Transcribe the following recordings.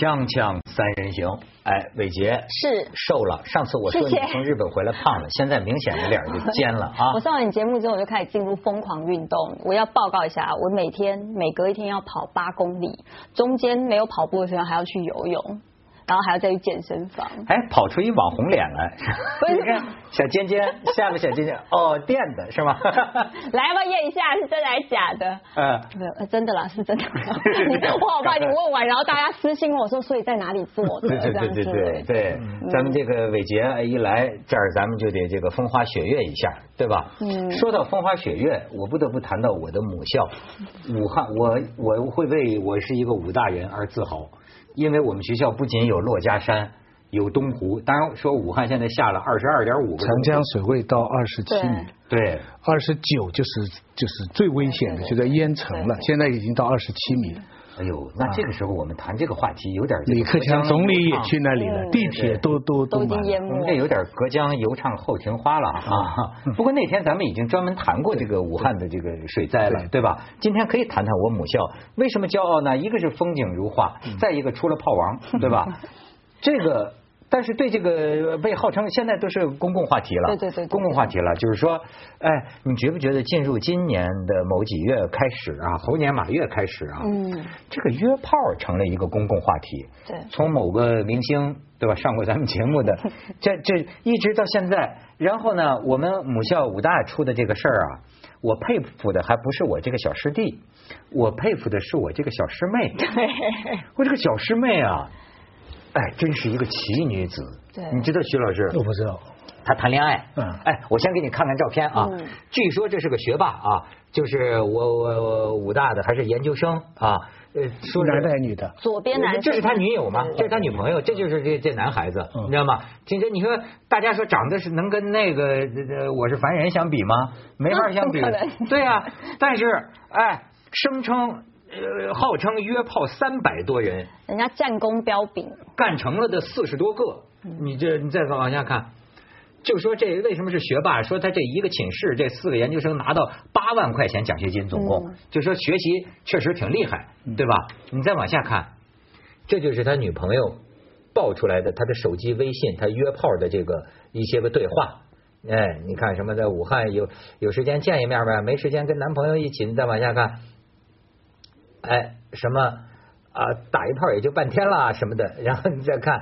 锵锵三人行，哎，伟杰是瘦了。上次我说你从日本回来胖了，现在明显的脸就 尖了啊我。上完你节目之后，我就开始进入疯狂运动。我要报告一下，我每天每隔一天要跑八公里，中间没有跑步的时候还要去游泳，然后还要再去健身房。哎，跑出一网红脸来，不是你看 小尖尖，下个小尖尖，哦，垫的是吗？来吧，验一下是真的还是假的？嗯，没有，呃真的啦，是真的。我好怕你问完，然后大家私信问我说，所以在哪里做的？对对对对对对，咱们这个伟杰一来这儿，咱们就得这个风花雪月一下，对吧？嗯说到风花雪月，我不得不谈到我的母校武汉，我我会为我是一个武大人而自豪，因为我们学校不仅有珞珈山。有东湖，当然说武汉现在下了二十二点五个，长江水位到二十七米，对，二十九就是就是最危险的，就在淹城了。现在已经到二十七米了。哎呦，那这个时候我们谈这个话题有点李克强总理也去那里嗯了，地铁都都都已经满了。淹没我们这有点隔江犹唱后庭花了啊！不过那天咱们已经专门谈过这个武汉的这个水灾了，对吧？今天可以谈谈我母校为什么骄傲呢？一个是风景如画，再一个出了炮王，对吧？这个。但是对这个被号称现在都是公共话题了，对对对对公共话题了，就是说，哎，你觉不觉得进入今年的某几月开始啊，猴年马月开始啊，嗯，这个约炮成了一个公共话题。对从某个明星对吧上过咱们节目的，这这一直到现在。然后呢，我们母校武大出的这个事儿啊，我佩服的还不是我这个小师弟，我佩服的是我这个小师妹。我这个小师妹啊，哎，真是一个奇女子。对你知道徐老师？我不知道，他谈恋爱，嗯哎，我先给你看看照片啊。嗯据说这是个学霸啊，就是我我我武大的还是研究生啊，呃，说男的还是女的？左边男这是他女友吗？这是他女朋友，这就是这这男孩子，嗯你知道吗？其实你说大家说长得是能跟那个呃呃我是凡人相比吗？没法相比。对啊，但是哎，声称呃号称约炮三百多人，人家战功彪炳，干成了的四十多个，你这你再往下看，就说这为什么是学霸？说他这一个寝室这四个研究生拿到八万块钱奖学金，总共、嗯就说学习确实挺厉害，对吧？你再往下看，这就是他女朋友爆出来的他的手机微信，他约炮的这个一些个对话。哎，你看什么在武汉有有时间见一面呗，没时间跟男朋友一起。你再往下看，哎，什么啊，打一炮也就半天啦什么的，然后你再看，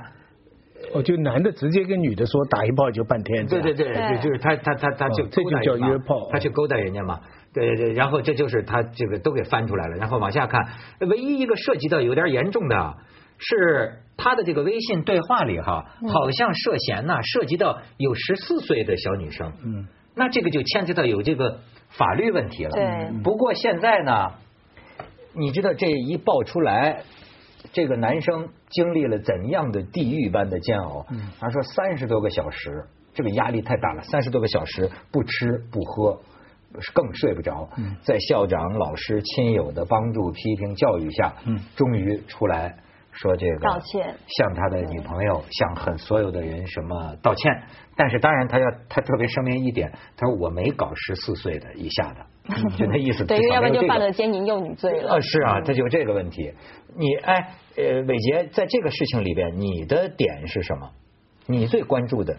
哦，就男的直接跟女的说打一炮就半天。对对对，对就就是他他他他就哦这就叫约炮他去勾搭人家嘛。对对对，然后这就是他这个都给翻出来了，然后往下看，唯一一个涉及到有点严重的啊是他的这个微信对话里哈，好像涉嫌呐涉及到有十四岁的小女生，嗯，那这个就牵扯到有这个法律问题了。对不过现在呢，你知道这一爆出来，这个男生经历了怎样的地狱般的煎熬？他说三十多个小时，这个压力太大了，三十多个小时不吃不喝。更睡不着，在校长、老师、亲友的帮助、批评、教育下，嗯终于出来说这个道歉向他的女朋友、向很所有的人什么道歉。但是当然他要他特别声明一点，他说我没搞十四岁的以下的，就那意思。对，要不然就犯了。奸淫幼女罪了。啊，是啊，这就这个问题。你哎，呃，伟杰，在这个事情里边，你的点是什么？你最关注的？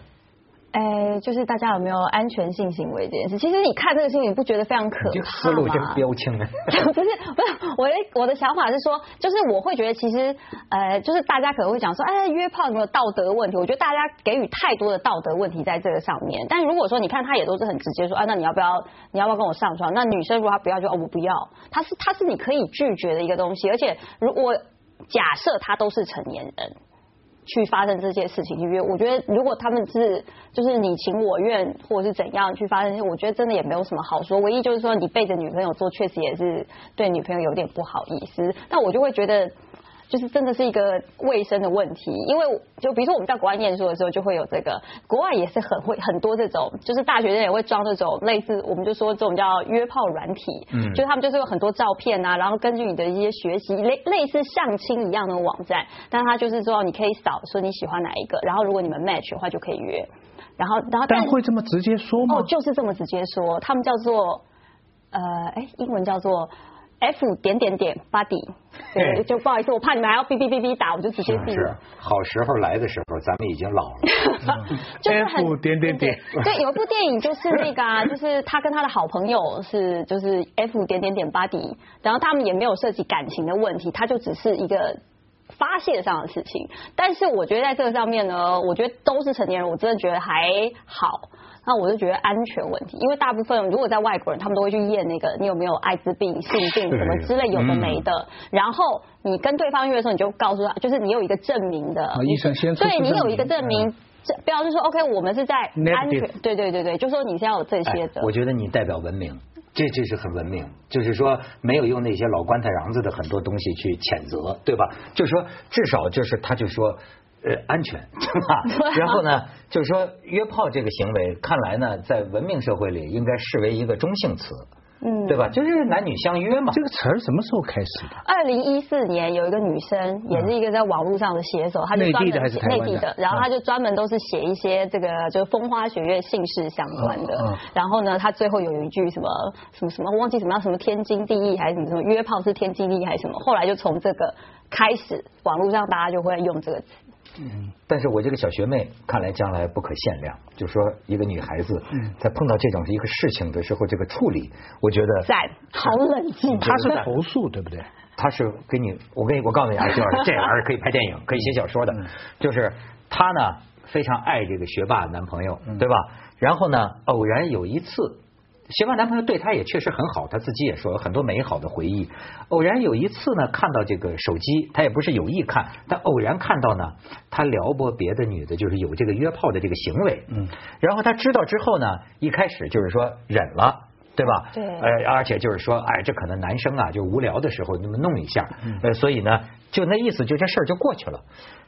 哎，就是大家有没有安全性行为这件事？其实你看这个新闻，你不觉得非常可怕吗思路真吗？标清了！不是不是，我的我的想法是说，就是我会觉得其实呃，就是大家可能会讲说，哎，约炮有没有道德问题？我觉得大家给予太多的道德问题在这个上面。但如果说你看他也都是很直接说，啊，那你要不要你要不要跟我上床？那女生如果她不要就哦我不要，他是他是你可以拒绝的一个东西，而且如果假设他都是成年人。去发生这些事情因为，我觉得如果他们是就是你情我愿或者是怎样去发生，我觉得真的也没有什么好说。唯一就是说你背着女朋友做，确实也是对女朋友有点不好意思。那我就会觉得。就是真的是一个卫生的问题，因为就比如说我们在国外念书的时候，就会有这个，国外也是很会很多这种，就是大学生也会装这种类似，我们就说这种叫约炮软体，嗯。就他们就是有很多照片啊，然后根据你的一些学习，类类似相亲一样的网站，但他就是说你可以扫说你喜欢哪一个，然后如果你们 match 的话就可以约，然后然后但会这么直接说吗？哦，？就是这么直接说，他们叫做呃，哎，英文叫做 F 点点点 body，对，就不好意思，我怕你们还要哔哔哔哔打，我就直接闭是。好时候来的时候，咱们已经老了。就是很 F 点点点对，有一部电影就是那个啊，就是他跟他的好朋友是就是 F 点点点 buddy，然后他们也没有涉及感情的问题，他就只是一个。发泄上的事情，但是我觉得在这个上面呢，我觉得都是成年人，我真的觉得还好。那我就觉得安全问题，因为大部分如果在外国人，他们都会去验那个你有没有艾滋病、性病什么之类有的没的，然后你跟对方约的时候，你就告诉他，就是你有一个证明的，医生先对你有一个证明，这不要是说 OK，我们是在安全对对对对，就说你是要有这些的。哎。我觉得你代表文明，这这是很文明，就是说没有用那些老棺材瓤子的很多东西去谴责，对吧？就是说至少就是他就说。呃，安全，对吧？然后呢，就是说约炮这个行为，看来呢，在文明社会里应该视为一个中性词，嗯对吧？就是男女相约嘛。这个词儿什么时候开始的？二零一四年有一个女生，也是一个在网络上的写手，她就专门内地的还是台湾的内地的，然后她就专门都是写一些这个就是风花雪月姓氏相关的。然后呢，她最后有一句什么什么什么，忘记什么样什么天经地义还是什么什么约炮是天经地义还是什么，后来就从这个开始，网络上大家就会用这个词。但是我这个小学妹看来将来不可限量，就说一个女孩子在碰到这种一个事情的时候，这个处理，我觉得赞，好冷静。她是投诉对不对？她是给你，我跟你，我告诉你啊，就是这玩意儿可以拍电影，可以写小说的，就是她呢非常爱这个学霸男朋友，对吧？然后呢，偶然有一次。学霸男朋友对她也确实很好，他自己也说有很多美好的回忆。偶然有一次呢，看到这个手机，他也不是有意看，但偶然看到呢，他撩拨别的女的，就是有这个约炮的这个行为。嗯，然后他知道之后呢，一开始就是说忍了。对吧？对呃，而且就是说，哎，这可能男生啊，就无聊的时候那么弄一下，呃，所以呢，就那意思，就这事儿就过去了。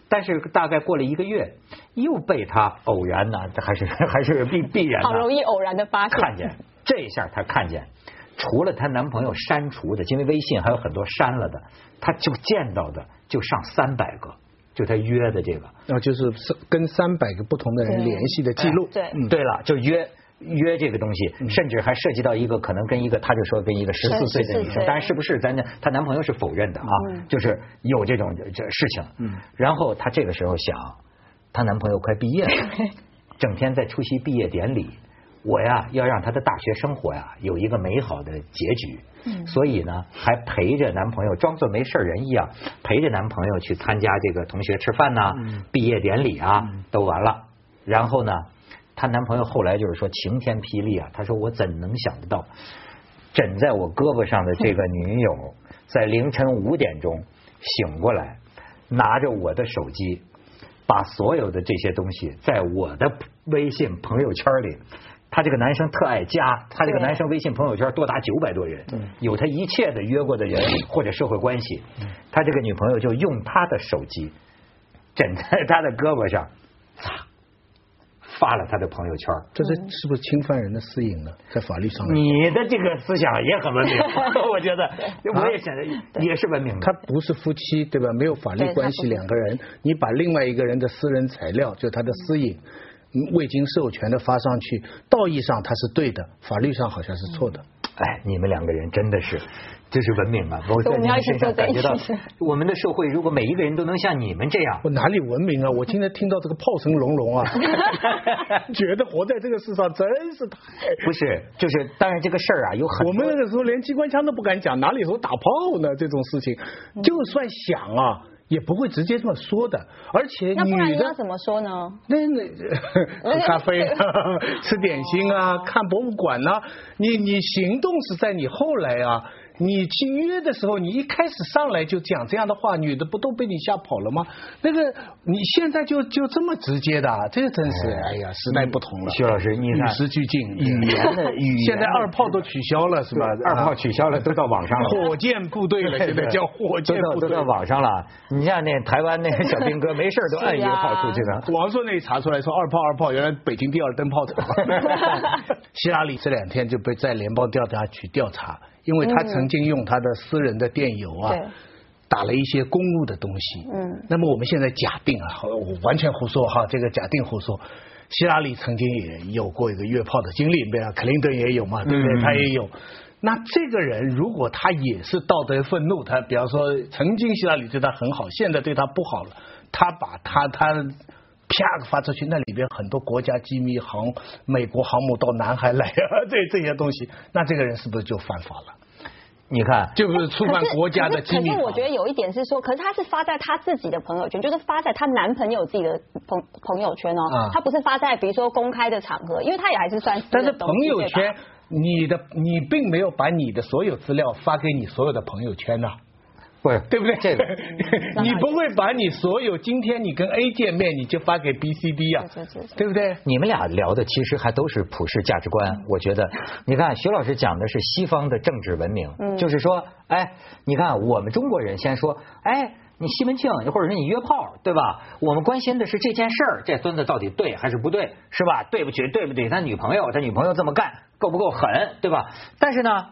但是大概过了一个月，又被他偶然呢，这还是还是必必然的，好容易偶然的发现。看见这一下，她看见，除了她男朋友删除的，因为微信还有很多删了的，她就见到的就上三百个，就她约的这个。然后就是跟三百个不同的人联系的记录。对嗯，对了，就约。约这个东西，甚至还涉及到一个可能跟一个，他就说跟一个十四岁的女生，岁当然是不是咱她男朋友是否认的啊，就是有这种这事情。嗯，然后她这个时候想，她男朋友快毕业了，整天在出席毕业典礼，我呀要让她的大学生活呀有一个美好的结局。嗯，所以呢，还陪着男朋友装作没事人一样，陪着男朋友去参加这个同学吃饭呐、毕业典礼啊，都完了。然后呢？她男朋友后来就是说晴天霹雳啊，他说我怎能想得到，枕在我胳膊上的这个女友，在凌晨五点钟醒过来，拿着我的手机，把所有的这些东西在我的微信朋友圈里。他这个男生特爱加，他这个男生微信朋友圈多达九百多人，有他一切的约过的人或者社会关系。他这个女朋友就用他的手机枕在他的胳膊上，发了他的朋友圈。这是是不是侵犯人的私隐呢？在法律上你的这个思想也很文明，我觉得我也想着也是文明的。他不是夫妻对吧？没有法律关系，两个人，你把另外一个人的私人材料，就他的私隐，嗯未经授权的发上去，道义上它是对的，法律上好像是错的。哎，你们两个人真的是，这是文明啊！我在你们身上感觉到，我们的社会如果每一个人都能像你们这样，我哪里文明啊？我今天听到这个炮声隆隆啊，觉得活在这个世上真是太……不是，就是当然这个事儿啊，有很多我们那个时候连机关枪都不敢讲，哪里说打炮呢？这种事情，就算想啊，也不会直接这么说的。而且女的怎么说呢？那那 喝咖啡啊，吃点心啊，看博物馆呐、你你行动是在你后来啊。你去约的时候，你一开始上来就讲这样的话，女的不都被你吓跑了吗？那个你现在就就这么直接的啊，这个真是哎呀，时代不同了。徐老师，你与时俱进，语言的语言现在二炮都取消了是吧？二炮取消了，都到网上了。火箭部队了，现在叫火箭部队都到。网上了。你像那台湾那个小兵哥，没事儿都按一个炮出去的。王朔那一查出来说二炮二炮，原来北京第二灯泡厂。希拉里这两天就被在联邦调查局调查，因为他曾经用他的私人的电邮啊。对打了一些公务的东西，嗯那么我们现在假定啊，我完全胡说哈，这个假定胡说。希拉里曾经也有过一个约炮的经历，对啊，克林顿也有嘛，对不对？嗯他也有。那这个人如果他也是道德愤怒，他比方说曾经希拉里对他很好，现在对他不好了，他把他他啪发出去，那里边很多国家机密航美国航母到南海来啊，这这些东西，那这个人是不是就犯法了？你看，就是触犯国家的机密。可是我觉得有一点是说，可是他是发在他自己的朋友圈，就是发在他男朋友自己的朋朋友圈哦，他不是发在比如说公开的场合，因为他也还是算。但是朋友圈，你的你并没有把你的所有资料发给你所有的朋友圈呐。不是对不对？这个 你不会把你所有今天你跟 A 见面，你就发给 B、C、D 啊？对不对？你们俩聊的其实还都是普世价值观。我觉得，你看徐老师讲的是西方的政治文明，就是说，哎，你看我们中国人先说，哎。你西门庆，或者是你约炮，对吧？我们关心的是这件事儿，这孙子到底对还是不对，是吧？对不起，对不对？他女朋友，他女朋友这么干，够不够狠，对吧？但是呢，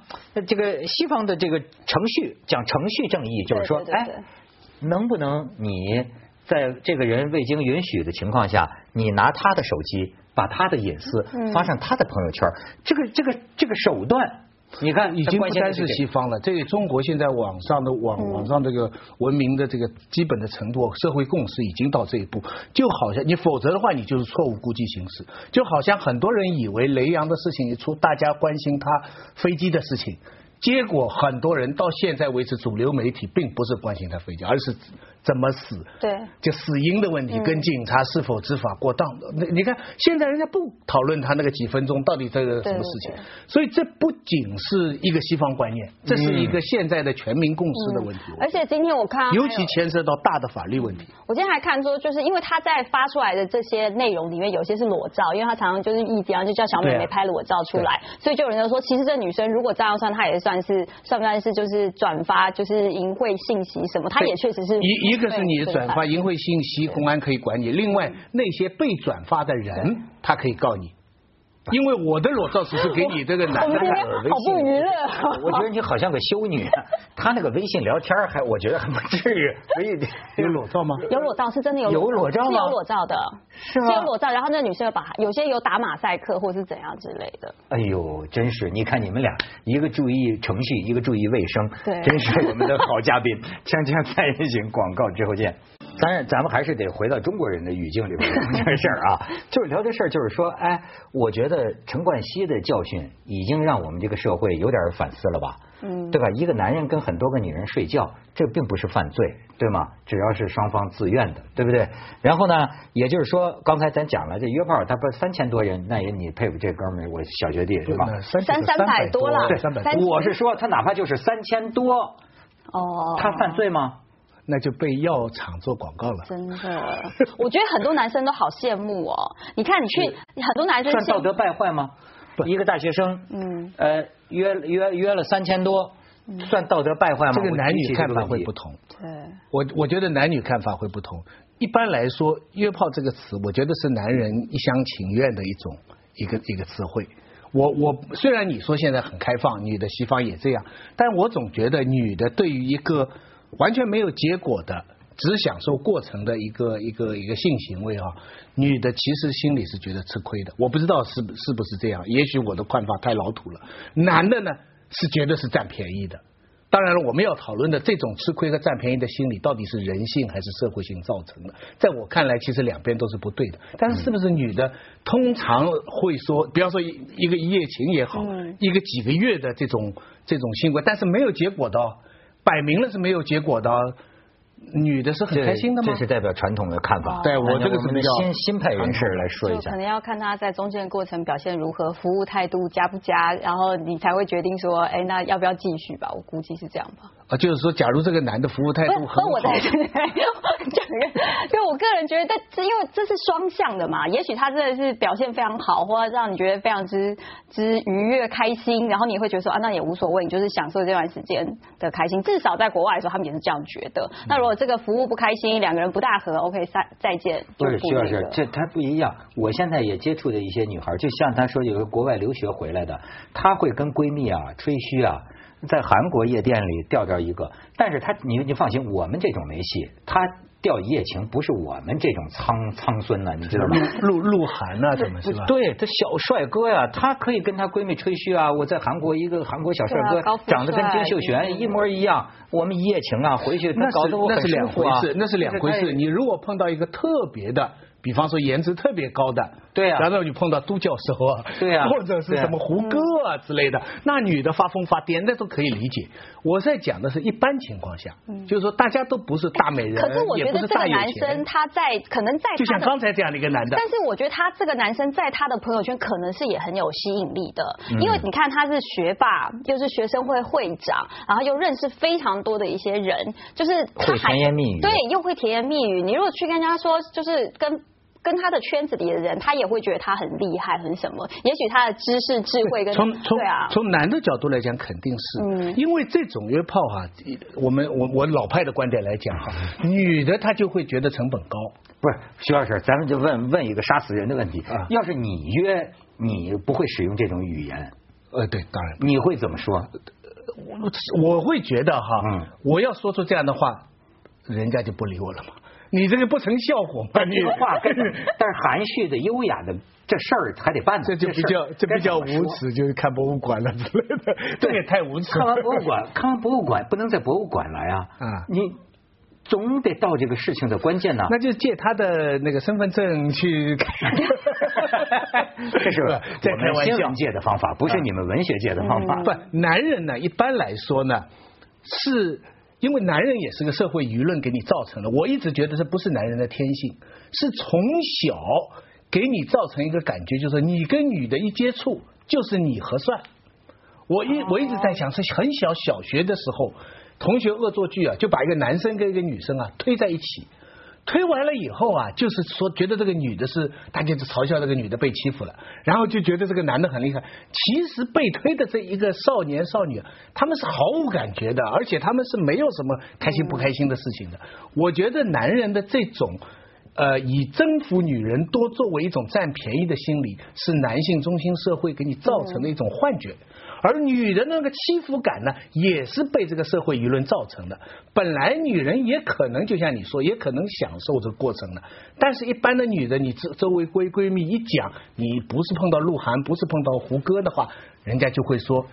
这个西方的这个程序讲程序正义，就是说，哎，能不能你在这个人未经允许的情况下，你拿他的手机，把他的隐私发上他的朋友圈，这个这个这个手段。你看，已经不单是西方了，这个中国现在网上的网网上这个文明的这个基本的程度，社会共识已经到这一步，就好像你否则的话，你就是错误估计形势，就好像很多人以为雷洋的事情一出，大家关心他飞机的事情。结果很多人到现在为止，主流媒体并不是关心他飞机，而是怎么死，对，就死因的问题，跟警察是否执法过当的。那你看，现在人家不讨论他那个几分钟到底这个什么事情，所以这不仅是一个西方观念，这是一个现在的全民共识的问题。而且今天我看，尤其牵涉到大的法律问题。我今天还看说，就是因为他在发出来的这些内容里面，有些是裸照，因为他常常就是一方就叫小美眉拍裸照出来，所以就有人就说，其实这女生如果这样算，她也算。是算不算是就是转发就是淫秽信息什么？她也确实是一一个是你转发淫秽信息，公安可以管你；另外那些被转发的人，他可以告你。因为我的裸照只是给你这个男的 看，好不娱乐。我觉得你好像个修女，他那个微信聊天还我觉得还不至于。有裸照吗？有裸照是真的有有裸照吗？有裸照的，是吗？有裸照，然后那女生把有些有打马赛克或是怎样之类的。哎呦，真是！你看你们俩，一个注意程序，一个注意卫生，对，真是我们的好嘉宾。锵锵三人行，广告之后见。当然，咱们还是得回到中国人的语境里边 聊这事儿啊。就是聊这事儿，就是说，哎，我觉得陈冠希的教训已经让我们这个社会有点反思了吧？嗯，对吧？一个男人跟很多个女人睡觉，这并不是犯罪，对吗？只要是双方自愿的，对不对？然后呢，也就是说，刚才咱讲了，这约炮他不三千多人，那也你佩服这哥们儿，我小学弟是吧？三三百多了，对，三百多。我是说，他哪怕就是三千多，哦，他犯罪吗？那就被药厂做广告了。真的，我觉得很多男生都好羡慕哦。你看，你去很多男生算道德败坏吗？一个大学生，嗯，呃，约约约了三千多，算道德败坏吗？这个男女看法会不同。对，我我觉得男女看法会不同。一般来说，约炮这个词，我觉得是男人一厢情愿的一种一个一个词汇。我我虽然你说现在很开放，女的西方也这样，但我总觉得女的对于一个。完全没有结果的，只享受过程的一个一个一个性行为啊，女的其实心里是觉得吃亏的。我不知道是是不是这样，也许我的看法太老土了。男的呢是觉得是占便宜的。当然了，我们要讨论的这种吃亏和占便宜的心理，到底是人性还是社会性造成的？在我看来，其实两边都是不对的。但是是不是女的通常会说，比方说一个一夜情也好，一个几个月的这种这种行为，但是没有结果的。摆明了是没有结果的。女的是很开心的吗？这是代表传统的看法。对我这个是比较新新派人士来说一下，可能要看他在中间过程表现如何，服务态度佳不佳，然后你才会决定说，哎，那要不要继续吧？我估计是这样吧。啊，就是说，假如这个男的服务态度很好，我在讲，就我个人觉得，这因为这是双向的嘛。也许他真的是表现非常好，或者让你觉得非常之之愉悦、开心，然后你会觉得说啊，那也无所谓，你就是享受这段时间的开心。至少在国外的时候，他们也是这样觉得。那如果这个服务不开心，两个人不大合，OK，再再见。不是徐老师，这他不一样。我现在也接触的一些女孩，就像她说有个国外留学回来的，她会跟闺蜜啊吹嘘啊，在韩国夜店里钓着一个，但是他你你放心，我们这种没戏。他钓一夜情不是我们这种苍苍孙呢，你知道吗？鹿鹿鹿晗呐，怎么是吧？对，他小帅哥呀，他可以跟他闺蜜吹嘘啊，我在韩国一个韩国小帅哥，长得跟金秀贤一模一样，我们一夜情啊，回去他搞得我很舒服啊。那是两回事，那是两回事。你如果碰到一个特别的。比方说颜值特别高的，对呀，然后你碰到都教授啊，对呀，或者是什么胡歌啊之类的，那女的发疯发癫那都可以理解。我在讲的是一般情况下，嗯就是说大家都不是大美人，可是我觉得这个男生他在可能在就像刚才这样的一个男的，但是我觉得他这个男生在他的朋友圈可能是也很有吸引力的，因为你看他是学霸，又是学生会会长，然后又认识非常多的一些人，就是会甜言蜜语，对，又会甜言蜜语。你如果去跟人家说，就是跟。跟他的圈子里的人，他也会觉得他很厉害，很什么？也许他的知识、智慧跟从从从男的角度来讲，肯定是，嗯，因为这种约炮哈，我们我我老派的观点来讲哈，女的她就会觉得成本高。不是徐老师，咱们就问问一个杀死人的问题啊，要是你约，你不会使用这种语言？呃，对，当然。你会怎么说？我我会觉得哈，嗯，我要说出这样的话，人家就不理我了嘛。你这个不成效果嘛？你话跟，但是含蓄的、优雅的这事儿还得办。这就比较这比较无耻，就是看博物馆了之类的。这也太无耻。看完博物馆，看完博物馆不能在博物馆来啊！啊，你总得到这个事情的关键呢。那就借他的那个身份证去。这是在开玩笑界的方法，不是你们文学界的方法。不，男人呢，一般来说呢是。因为男人也是个社会舆论给你造成的，我一直觉得这不是男人的天性，是从小给你造成一个感觉，就是你跟女的一接触就是你合算。我一我一直在想，是很小小学的时候，同学恶作剧啊，就把一个男生跟一个女生啊推在一起。推完了以后啊，就是说觉得这个女的是，大家就嘲笑这个女的被欺负了，然后就觉得这个男的很厉害。其实被推的这一个少年少女，他们是毫无感觉的，而且他们是没有什么开心不开心的事情的。我觉得男人的这种呃以征服女人多作为一种占便宜的心理，是男性中心社会给你造成的一种幻觉。而女人那个欺负感呢，也是被这个社会舆论造成的。本来女人也可能就像你说，也可能享受这个过程的。但是，一般的女的，你周周围闺闺蜜一讲，你不是碰到鹿晗，不是碰到胡歌的话，人家就会说，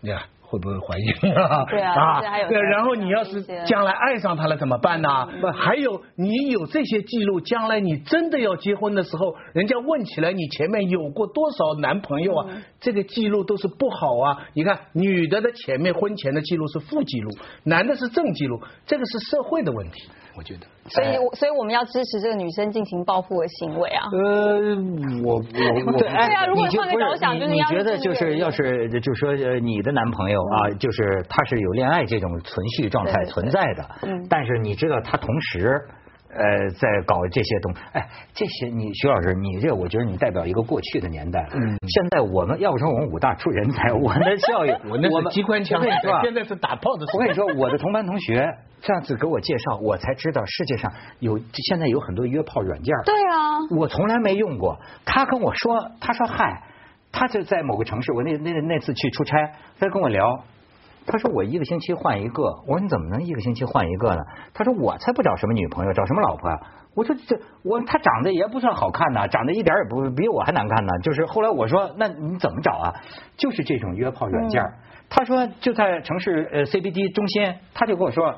你看。会不会怀孕 啊？对啊，对，然后你要是将来爱上他了怎么办呢？还有你有这些记录，将来你真的要结婚的时候，人家问起来你前面有过多少男朋友啊？这个记录都是不好啊！你看，女的的前面婚前的记录是负记录，男的是正记录，这个是社会的问题。我觉得，所以，所以我们要支持这个女生进行报复的行为啊。呃，我我我对啊，如果换个角度想，就是你觉得就是要是就是说你的男朋友啊，就是他是有恋爱这种存续状态存在的，嗯，但是你知道他同时。呃，在搞这些东西，哎，这些你徐老师，你这我觉得你代表一个过去的年代。嗯，现在我们要不说我们武大出人才，我的教育，我那是机关枪，是吧？现在是打炮的。我跟你说，我的同班同学上次给我介绍，我才知道世界上有现在有很多约炮软件。对啊，我从来没用过。他跟我说，他说嗨，他就在某个城市，我那那那次去出差，他跟我聊。他说我一个星期换一个，我说你怎么能一个星期换一个呢？他说我才不找什么女朋友，找什么老婆啊？我说这我他长得也不算好看呐，长得一点也不比我还难看呢。就是后来我说那你怎么找啊？就是这种约炮软件。他说就在城市呃 CBD 中心，他就跟我说，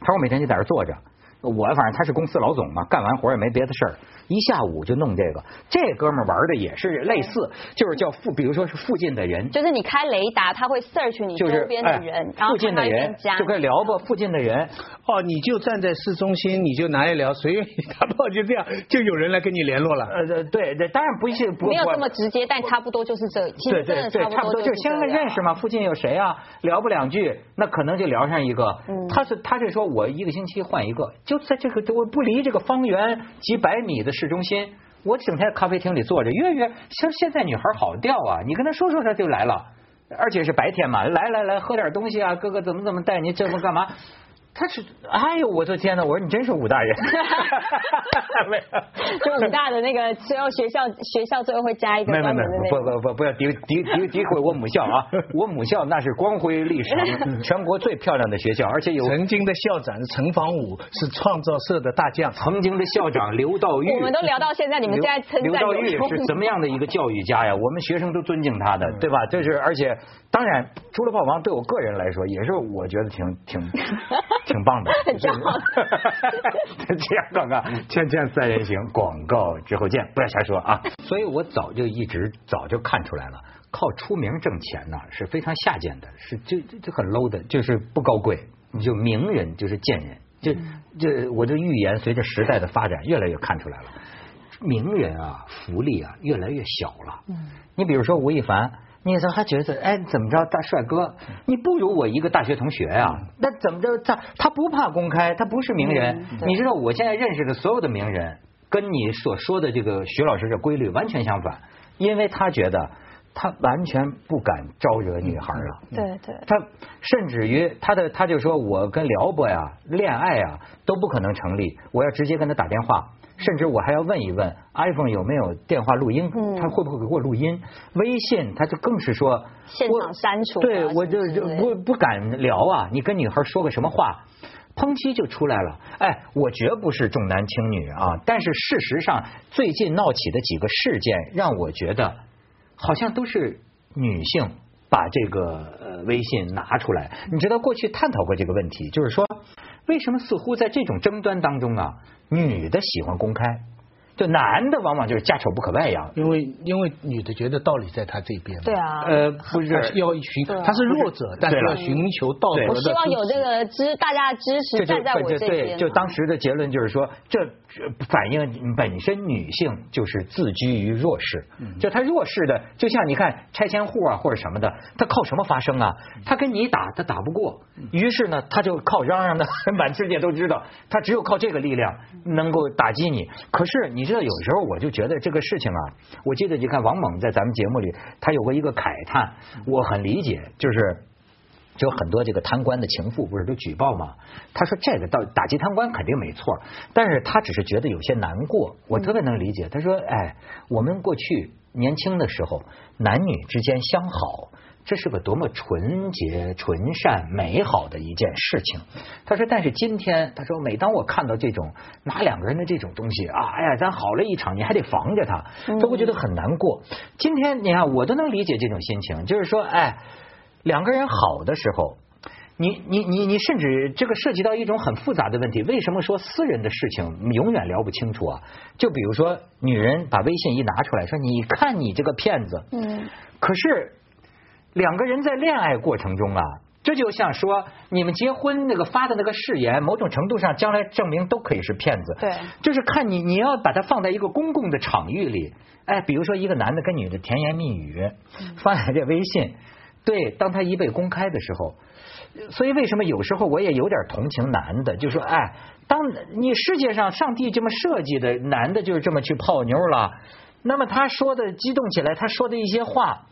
他说我每天就在这坐着。我反正他是公司老总嘛，干完活也没别的事儿，一下午就弄这个。这哥们玩的也是类似，就是叫附，比如说是附近的人，就是你开雷达，他会 search 你周边的人，附近的人就可以聊吧，附近的人。哦，你就站在市中心，你就拿一聊，随便一 打炮，就这样，就有人来跟你联络了。呃，对对，当然不是没有这么直接，但差不多就是这，其实真的差不多就是先认识嘛，附近有谁啊？聊不两句，那可能就聊上一个。嗯他是他是说我一个星期换一个，就在这个我不离这个方圆几百米的市中心，我整天在咖啡厅里坐着，约约像现在女孩好钓啊，你跟她说说她就来了，而且是白天嘛，来来来喝点东西啊，哥哥怎么怎么带你这么干嘛？他是，哎呦，我的天呐！我说你真是武大人，没有，就武大的那个最后学校学校最后会加一个没没没，不不不不不要诋诋诋诋毁我母校啊！我母校那是光辉历史，全国最漂亮的学校，而且有曾经的校长陈方武，是创造社的大将，曾经的校长刘道玉，我们都聊到现在，你们现在称赞刘道玉是怎么样的一个教育家呀？我们学生都尊敬他的，对吧？这是而且当然，除了炮王，对我个人来说也是我觉得挺挺挺棒的。这样广告圈圈三人行广告之后见，不要瞎说啊！所以我早就一直早就看出来了，靠出名挣钱呢是非常下贱的，是就就很 low 的，就是不高贵。你就名人就是贱人，就这我的预言随着时代的发展越来越看出来了，名人啊福利啊越来越小了。嗯，你比如说吴亦凡。你说还觉得哎怎么着大帅哥，你不如我一个大学同学呀？那怎么着他他不怕公开，他不是名人。你知道我现在认识的所有的名人，跟你所说的这个徐老师的规律完全相反，因为他觉得他完全不敢招惹女孩了。对对。他甚至于他的他就说我跟撩拨呀、恋爱啊都不可能成立，我要直接跟他打电话。甚至我还要问一问 iPhone 有没有电话录音，他会不会给我录音？微信他就更是说现场删除，对我就就不不敢聊啊！你跟女孩说个什么话，抨击就出来了。哎，我绝不是重男轻女啊，但是事实上最近闹起的几个事件，让我觉得好像都是女性把这个呃微信拿出来。你知道过去探讨过这个问题，就是说为什么似乎在这种争端当中啊？女的喜欢公开。就男的往往就是家丑不可外扬，因为因为女的觉得道理在他这边。对啊。呃，不是要寻，他是弱者，但是要寻求道德的。我希望有这个支大家的支持站在我这边。就当时的结论就是说，这反映本身女性就是自居于弱势，就她弱势的，就像你看拆迁户啊或者什么的，她靠什么发声啊？她跟你打，她打不过，于是呢，她就靠嚷嚷的，满世界都知道，她只有靠这个力量能够打击你。可是你。你知道有时候我就觉得这个事情啊，我记得你看王猛在咱们节目里，他有过一个慨叹，我很理解，就是就很多这个贪官的情妇不是都举报吗？他说这个到打击贪官肯定没错，但是他只是觉得有些难过，我特别能理解。他说，哎，我们过去年轻的时候，男女之间相好。这是个多么纯洁、纯善、美好的一件事情。他说：“但是今天，他说，每当我看到这种拿两个人的这种东西啊，哎呀，咱好了一场，你还得防着他，他会觉得很难过。今天你看，我都能理解这种心情，就是说，哎，两个人好的时候，你你你你，甚至这个涉及到一种很复杂的问题。为什么说私人的事情永远聊不清楚啊？就比如说，女人把微信一拿出来说：‘你看你这个骗子。’嗯，可是。”两个人在恋爱过程中啊，这就像说你们结婚那个发的那个誓言，某种程度上将来证明都可以是骗子。对，就是看你你要把它放在一个公共的场域里，哎，比如说一个男的跟女的甜言蜜语，发在这微信，对，当他一被公开的时候，所以为什么有时候我也有点同情男的，就说哎，当你世界上上帝这么设计的，男的就是这么去泡妞了，那么他说的激动起来，他说的一些话。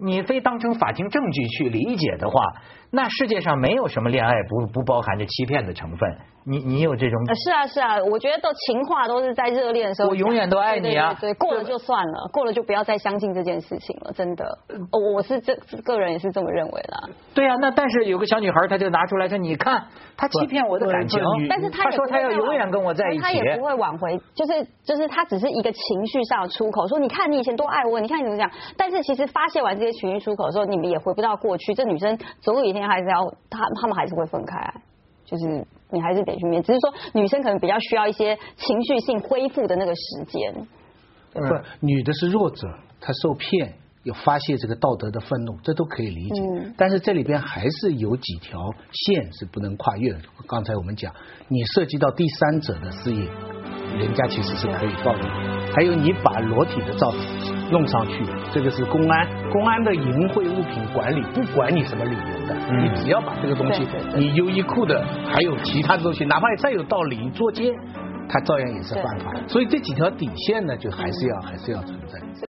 你非当成法庭证据去理解的话，那世界上没有什么恋爱不不包含着欺骗的成分。你你有这种？是啊是啊，我觉得都情话都是在热恋的时候。我永远都爱你啊！对，过了就算了，过了就不要再相信这件事情了。真的，我我是这个人也是这么认为的。对啊，那但是有个小女孩，她就拿出来说：“你看，她欺骗我的感情。”但是她说她要永远跟我在一起，她也不会挽回。就是就是她只是一个情绪上的出口，说：“你看你以前多爱我，你看你怎么讲。”但是其实发泄完这些情绪出口的时候，你们也回不到过去。这女生总有一天还是要，她他们还是会分开。就是你还是得去面，只是说女生可能比较需要一些情绪性恢复的那个时间。不，女的是弱者，她受骗有发泄这个道德的愤怒，这都可以理解。但是这里边还是有几条线是不能跨越的。刚才我们讲，你涉及到第三者的事业。人家其实是可以告你，还有你把裸体的照片弄上去，这个是公安，公安的淫秽物品管理，不管你什么理由的，你只要把这个东西，你优衣库的还有其他的东西，哪怕再有道理，捉奸，他照样也是犯法。所以这几条底线呢，就还是要还是要存在。